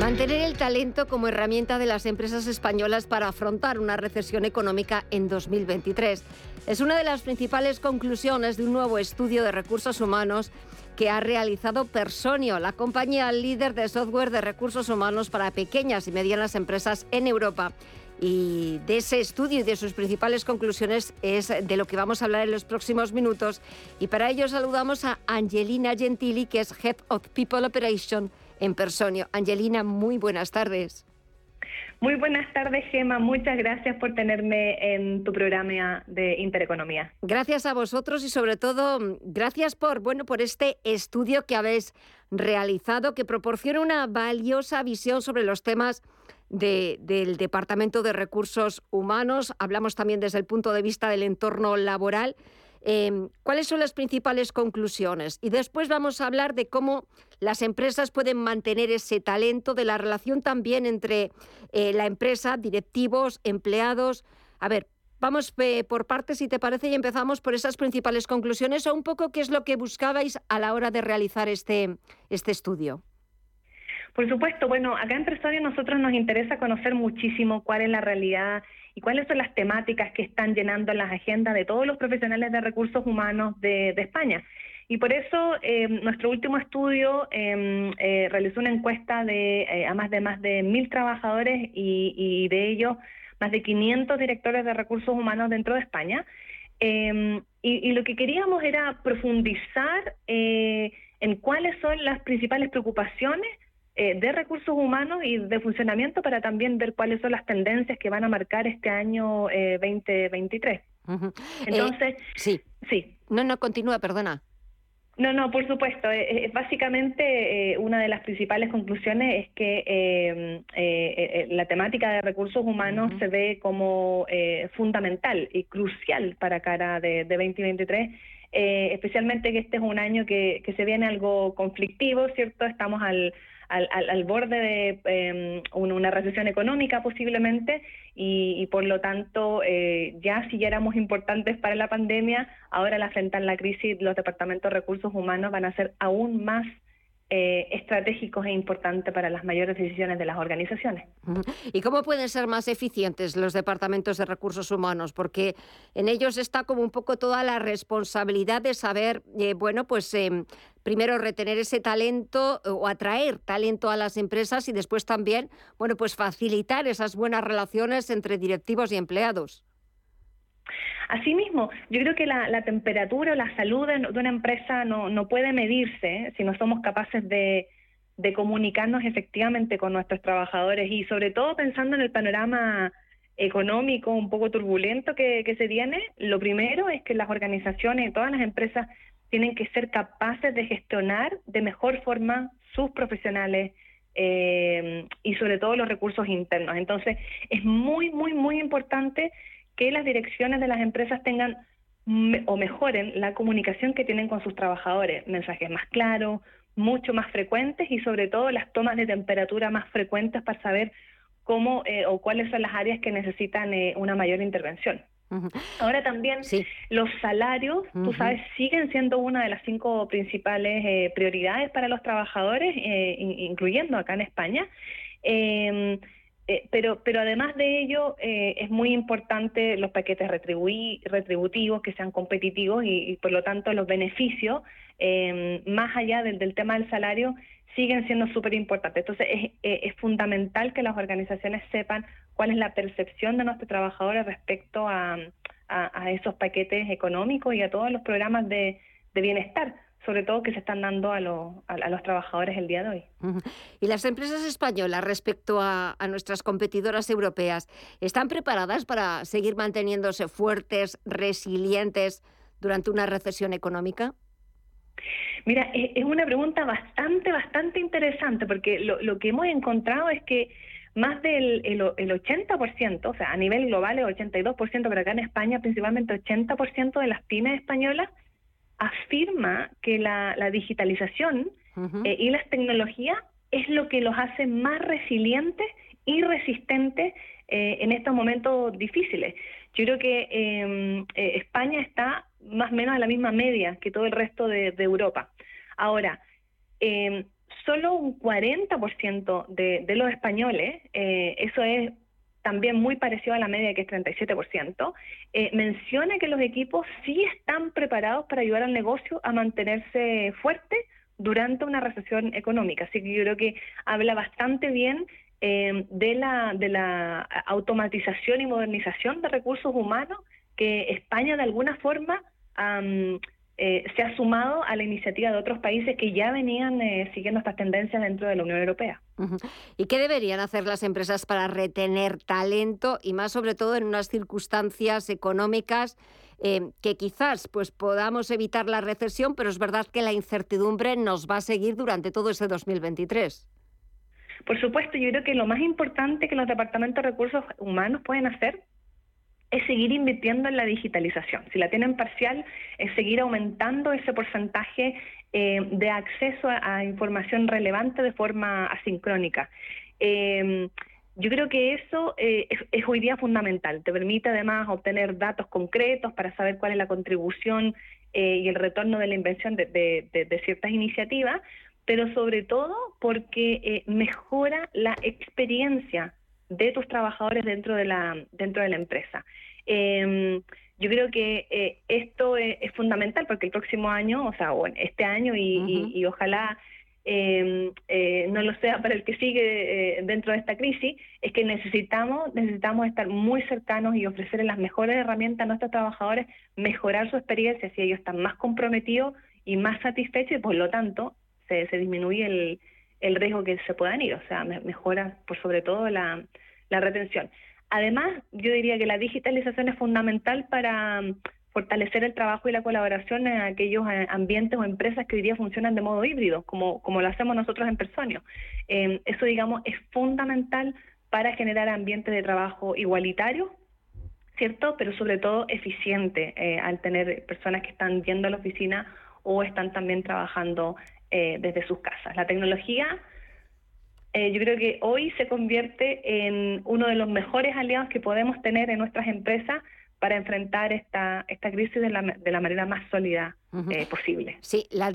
Mantener el talento como herramienta de las empresas españolas para afrontar una recesión económica en 2023 es una de las principales conclusiones de un nuevo estudio de recursos humanos que ha realizado Personio, la compañía líder de software de recursos humanos para pequeñas y medianas empresas en Europa. Y de ese estudio y de sus principales conclusiones es de lo que vamos a hablar en los próximos minutos. Y para ello saludamos a Angelina Gentili, que es Head of People Operation en Personio. Angelina, muy buenas tardes. Muy buenas tardes, Gema. Muchas gracias por tenerme en tu programa de Intereconomía. Gracias a vosotros y sobre todo gracias por bueno por este estudio que habéis realizado que proporciona una valiosa visión sobre los temas del Departamento de Recursos Humanos. Hablamos también desde el punto de vista del entorno laboral. Em, ¿Cuáles son las principales conclusiones? Y después vamos a hablar de cómo las empresas pueden mantener ese talento, de la relación también entre eh, la empresa, directivos, empleados. A ver, vamos eh, por partes, si te parece, y empezamos por esas principales conclusiones o un poco qué es lo que buscabais a la hora de realizar este, este estudio. Por supuesto, bueno, acá en Personio nosotros nos interesa conocer muchísimo cuál es la realidad y cuáles son las temáticas que están llenando las agendas de todos los profesionales de recursos humanos de, España. Y por eso eh, nuestro último estudio em, eh, realizó una encuesta de, eh, a más de más de mil trabajadores y, de ellos más de 500 directores de recursos humanos dentro de España. Em, y, y, lo que queríamos era profundizar en cuáles son las principales preocupaciones eh, de recursos humanos y de funcionamiento para también ver cuáles son las tendencias que van a marcar este año 2023. Eh, Entonces, sí. Sí. No, no, continúa, perdona. No, no, por supuesto. Eh, básicamente, una de las principales conclusiones es que la temática de recursos humanos se ve como fundamental y crucial para cara de, de 2023. especialmente que este es un año que, que se viene algo conflictivo, ¿cierto? Estamos al, al, al, borde de em, una recesión económica posiblemente y, por lo tanto eh, ya si ya éramos importantes para la pandemia, ahora al afrontar la crisis los departamentos de recursos humanos van a ser aún más eh, estratégicos e importantes para las mayores decisiones de las organizaciones. ¿Y cómo pueden ser más eficientes los departamentos de recursos humanos? Porque en ellos está como un poco toda la responsabilidad de saber, eh, bueno, pues em, primero retener ese talento o atraer talento a las empresas y después también, bueno, pues facilitar esas buenas relaciones entre directivos y empleados. Asimismo, yo creo que la, temperatura o la salud de, una empresa no, puede medirse si no somos capaces de, comunicarnos efectivamente con nuestros trabajadores y sobre todo pensando en el panorama económico un poco turbulento que, se viene, lo primero es que las organizaciones y todas las empresas tienen que ser capaces de gestionar de mejor forma sus profesionales eh, y sobre todo los recursos internos. Entonces, es muy, muy, muy importante que las direcciones de las empresas tengan o mejoren la comunicación que tienen con sus trabajadores, mensajes más claros, mucho más frecuentes y sobre todo las tomas de temperatura más frecuentes para saber cómo eh, o cuáles son las áreas que necesitan eh, una mayor intervención. Ahora también los salarios, tú sabes, siguen siendo una de las cinco principales eh, prioridades para los trabajadores, incluyendo acá en España. Eh, pero, pero además de ello, eh, es muy importante los paquetes retributivos que sean competitivos y, por lo tanto los beneficios, em, más allá del, tema del salario, siguen siendo súper importantes. Entonces es, eh, es, fundamental que las organizaciones sepan cuál es la percepción de nuestros trabajadores respecto a, esos paquetes económicos y a todos los programas de bienestar sobre todo que se están dando a, los trabajadores el día de hoy. ¿Y las empresas españolas respecto a, nuestras competidoras europeas están preparadas para seguir manteniéndose fuertes, resilientes durante una recesión económica? Mira, e, es una pregunta bastante, bastante interesante porque lo, que hemos encontrado es que más del el, 80%, o sea, a nivel global el 82%, pero acá en España principalmente 80% de las pymes españolas afirma que la, digitalización eh, y las tecnologías es lo que los hace más resilientes y resistentes eh, en estos momentos difíciles. Yo creo que em, eh, España está más o menos a la misma media que todo el resto de, Europa. Ahora, em, solo un 40% de, de los españoles, eh, eso es también muy parecido a la media que es 37%, eh, menciona que los equipos sí están preparados para ayudar al negocio a mantenerse fuerte durante una recesión económica. Así que yo creo que habla bastante bien eh, de, la, de la automatización y modernización de recursos humanos que España de alguna forma eh, se ha sumado a la iniciativa de otros países que ya venían eh, siguiendo estas tendencias dentro de la Unión Europea. ¿Y qué deberían hacer las empresas para retener talento y más sobre todo en unas circunstancias económicas eh, que quizás pues podamos evitar la recesión, pero es verdad que la incertidumbre nos va a seguir durante todo ese 2023? Por supuesto, yo creo que lo más importante que los departamentos de recursos humanos pueden hacer es seguir invirtiendo en la digitalización. Si la tienen parcial, es seguir aumentando ese porcentaje eh, de acceso a, información relevante de forma asincrónica. Em, yo creo que eso eh, es, hoy día fundamental. Te permite además obtener datos concretos para saber cuál es la contribución eh, y el retorno de la inversión de, ciertas iniciativas, pero sobre todo porque mejora la experiencia de tus trabajadores dentro de la, dentro de la empresa. Em, yo creo que eh, esto es, fundamental porque el próximo año, o sea, bueno, este año y, ojalá em, eh, no lo sea para el que sigue eh, dentro de esta crisis, es que necesitamos, necesitamos estar muy cercanos y ofrecerles las mejores herramientas a nuestros trabajadores, mejorar su experiencia si ellos están más comprometidos y más satisfechos y por lo tanto se, se disminuye el, el riesgo que se puedan ir, o sea, mejora por sobre todo la, la retención. Además, yo diría que la digitalización es fundamental para mm, fortalecer el trabajo y la colaboración en aquellos eh, ambientes o empresas que hoy día funcionan de modo híbrido, como, como lo hacemos nosotros en Personio. Em, eso, digamos, es fundamental para generar ambientes de trabajo igualitarios, ¿cierto? Pero sobre todo eficiente eh, al tener personas que están yendo a la oficina o están también trabajando eh, desde sus casas. La tecnología eh, yo creo que hoy se convierte en uno de los mejores aliados que podemos tener en nuestras empresas para enfrentar esta, esta crisis de la, de la manera más sólida eh, posible. Sí, la,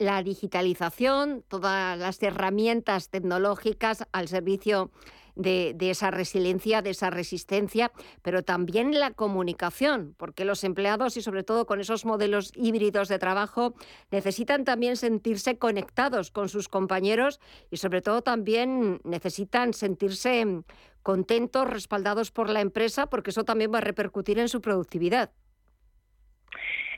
la digitalización, todas las herramientas tecnológicas al servicio de, esa resiliencia, de esa resistencia, pero también la comunicación, porque los empleados y sobre todo con esos modelos híbridos de trabajo necesitan también sentirse conectados con sus compañeros y sobre todo también necesitan sentirse contentos, respaldados por la empresa, porque eso también va a repercutir en su productividad.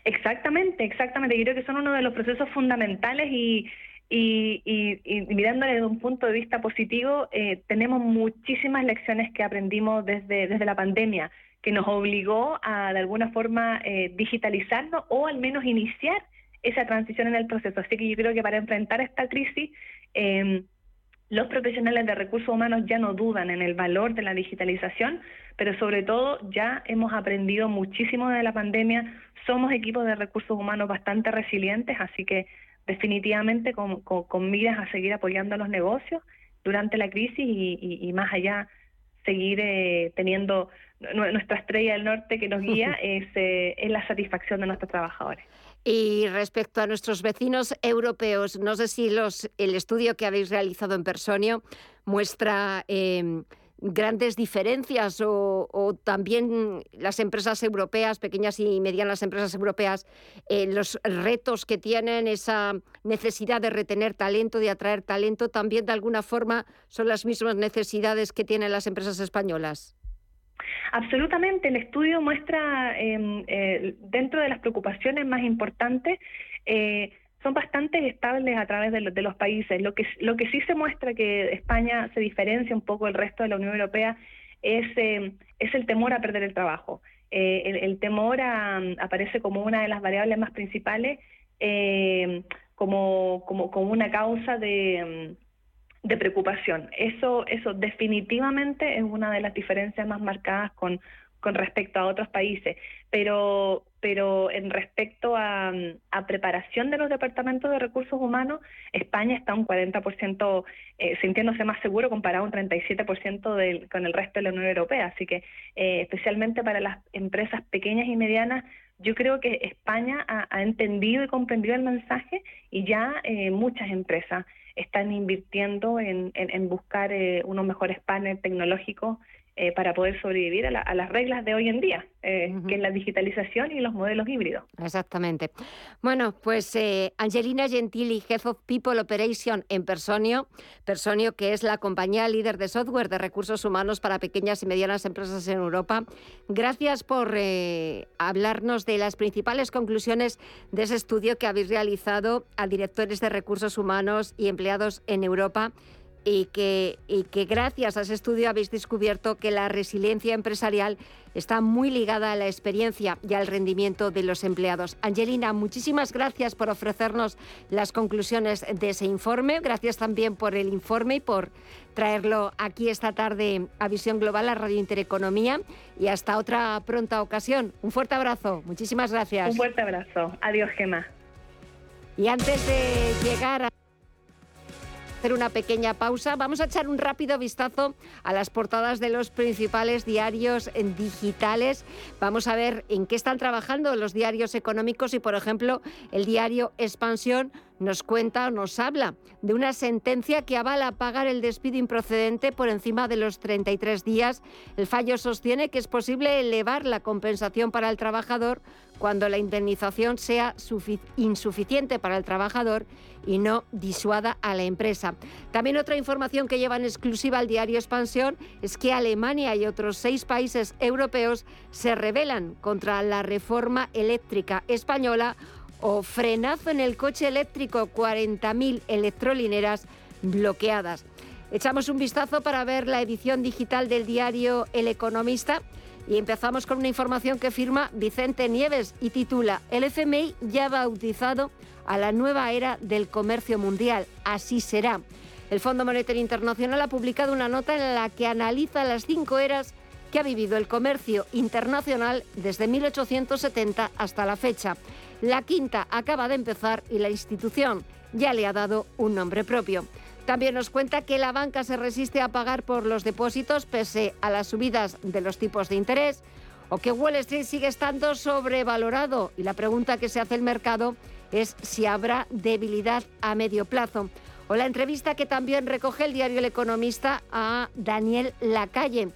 Exactamente, exactamente. Yo creo que son uno de los procesos fundamentales y, y, y, mirándole desde un punto de vista positivo, eh, tenemos muchísimas lecciones que aprendimos desde, desde la pandemia, que nos obligó a de alguna forma eh, digitalizarnos o al menos iniciar esa transición en el proceso. Así que yo creo que para enfrentar esta crisis, em, los profesionales de recursos humanos ya no dudan en el valor de la digitalización, pero sobre todo ya hemos aprendido muchísimo de la pandemia, somos equipos de recursos humanos bastante resilientes, así que definitivamente con, con, miras a seguir apoyando a los negocios durante la crisis y, más allá seguir eh, teniendo nuestra estrella del norte que nos guía [laughs] es, eh, es la satisfacción de nuestros trabajadores. Y respecto a nuestros vecinos europeos, no sé si los, el estudio que habéis realizado en Personio muestra eh, grandes diferencias o, también las empresas europeas, pequeñas y medianas empresas europeas, eh, los retos que tienen, esa necesidad de retener talento, de atraer talento, también de alguna forma son las mismas necesidades que tienen las empresas españolas? Absolutamente, el estudio muestra em, eh, dentro de las preocupaciones más importantes eh, son bastante estables a través de, los países. Lo que, lo que sí se muestra que España se diferencia un poco del resto de la Unión Europea es, eh, es el temor a perder el trabajo. Eh, el, temor aparece como una de las variables más principales, eh, como, como, como, una causa de, de preocupación. Eso, eso definitivamente es una de las diferencias más marcadas con, con respecto a otros países, pero, pero en respecto a, preparación de los departamentos de recursos humanos, España está un 40% eh, sintiéndose más seguro comparado a un 37% del, con el resto de la Unión Europea. Así que, eh, especialmente para las empresas pequeñas y medianas, yo creo que España ha, entendido y comprendido el mensaje y ya eh, muchas empresas están invirtiendo en, buscar eh, unos mejores paneles tecnológicos eh, para poder sobrevivir a, las reglas de hoy en día, eh, que es la digitalización y los modelos híbridos. Exactamente. Bueno, pues eh, Angelina Gentili, Head of People Operation en Personio, Personio que es la compañía líder de software de recursos humanos para pequeñas y medianas empresas en Europa. Gracias por hablarnos de las principales conclusiones de ese estudio que habéis realizado a directores de recursos humanos y empleados en Europa y que, que gracias a ese estudio habéis descubierto que la resiliencia empresarial está muy ligada a la experiencia y al rendimiento de los empleados. Angelina, muchísimas gracias por ofrecernos las conclusiones de ese informe. Gracias también por el informe y por traerlo aquí esta tarde a Visión Global, a Radio Intereconomía. Y hasta otra pronta ocasión. Un fuerte abrazo. Muchísimas gracias. Un fuerte abrazo. Adiós, Gemma. Y antes de llegar a hacer una pequeña pausa. Vamos a echar un rápido vistazo a las portadas de los principales diarios digitales. Vamos a ver en qué están trabajando los diarios económicos y, por ejemplo, el diario Expansión nos cuenta, nos habla de una sentencia que avala pagar el despido improcedente por encima de los 33 días. El fallo sostiene que es posible elevar la compensación para el trabajador cuando la indemnización sea insuficiente para el trabajador y no disuada a la empresa. También otra información que lleva en exclusiva al diario Expansión es que Alemania y otros seis países europeos se rebelan contra la reforma eléctrica española o frenazo en el coche eléctrico, 40.000 electrolineras bloqueadas. Echamos un vistazo para ver la edición digital del diario El Economista y empezamos con una información que firma Vicente Nieves y titula El FMI ya ha bautizado a la nueva era del comercio mundial. Así será. El Fondo Monetario Internacional ha publicado una nota en la que analiza las cinco eras que ha vivido el comercio internacional desde 1870 hasta la fecha. La quinta acaba de empezar y la institución ya le ha dado un nombre propio. También nos cuenta que la banca se resiste a pagar por los depósitos pese a las subidas de los tipos de interés o que Wall Street sigue estando sobrevalorado y la pregunta que se hace el mercado es si habrá debilidad a medio plazo. O la entrevista que también recoge el diario El Economista a Daniel Lacalle,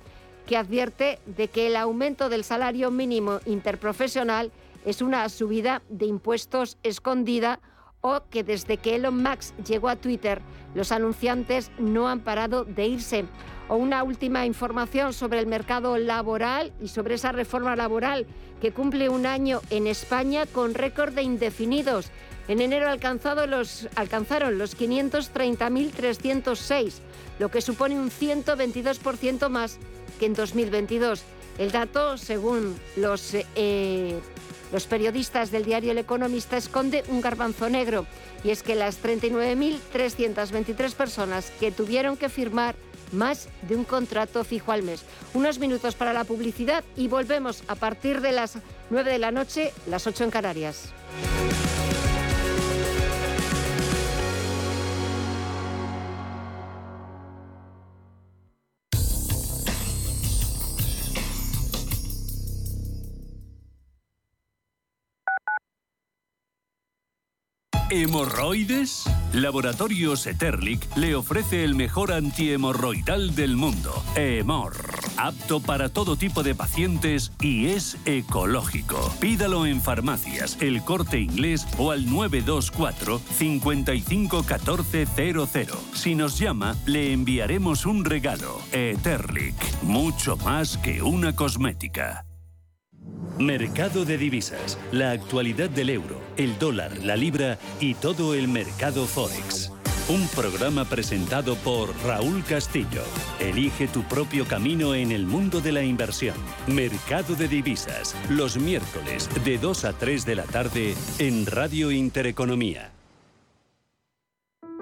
que advierte de que el aumento del salario mínimo interprofesional es una subida de impuestos escondida o que desde que Elon Musk llegó a Twitter, los anunciantes no han parado de irse. O una última información sobre el mercado laboral y sobre esa reforma laboral que cumple un año en España con récord de indefinidos. En enero alcanzado los, alcanzaron los 530.306, lo que supone un 122% más que en 2022. El dato, según los eh, los periodistas del diario El Economista esconde un garbanzo negro y es que las 39.323 personas que tuvieron que firmar más de un contrato fijo al mes. Unos minutos para la publicidad y volvemos a partir de las 9 de la noche, las 8 en Canarias. ¿Hemorroides? Laboratorios Eterlic le ofrece el mejor antihemorroidal del mundo, Hemor. Apto para todo tipo de pacientes y es ecológico. Pídalo en farmacias, el corte inglés o al 924 551400. Si nos llama, le enviaremos un regalo. Eterlic, mucho más que una cosmética. Mercado de divisas, la actualidad del euro, el dólar, la libra y todo el mercado forex. Un programa presentado por Raúl Castillo. Elige tu propio camino en el mundo de la inversión. Mercado de divisas, los miércoles de 2 a 3 de la tarde en Radio Intereconomía.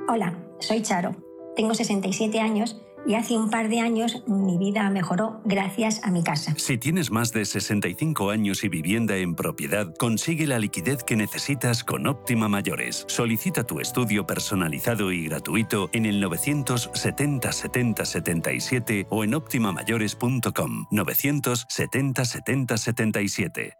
Hola, soy Charo. Tengo 67 años y hace un par de años mi vida mejoró gracias a mi casa. Si tienes más de 65 años y vivienda en propiedad, consigue la liquidez que necesitas con Óptima Mayores. Solicita tu estudio personalizado y gratuito en el 970 70 77 o en optimamayores.com 970 70 77.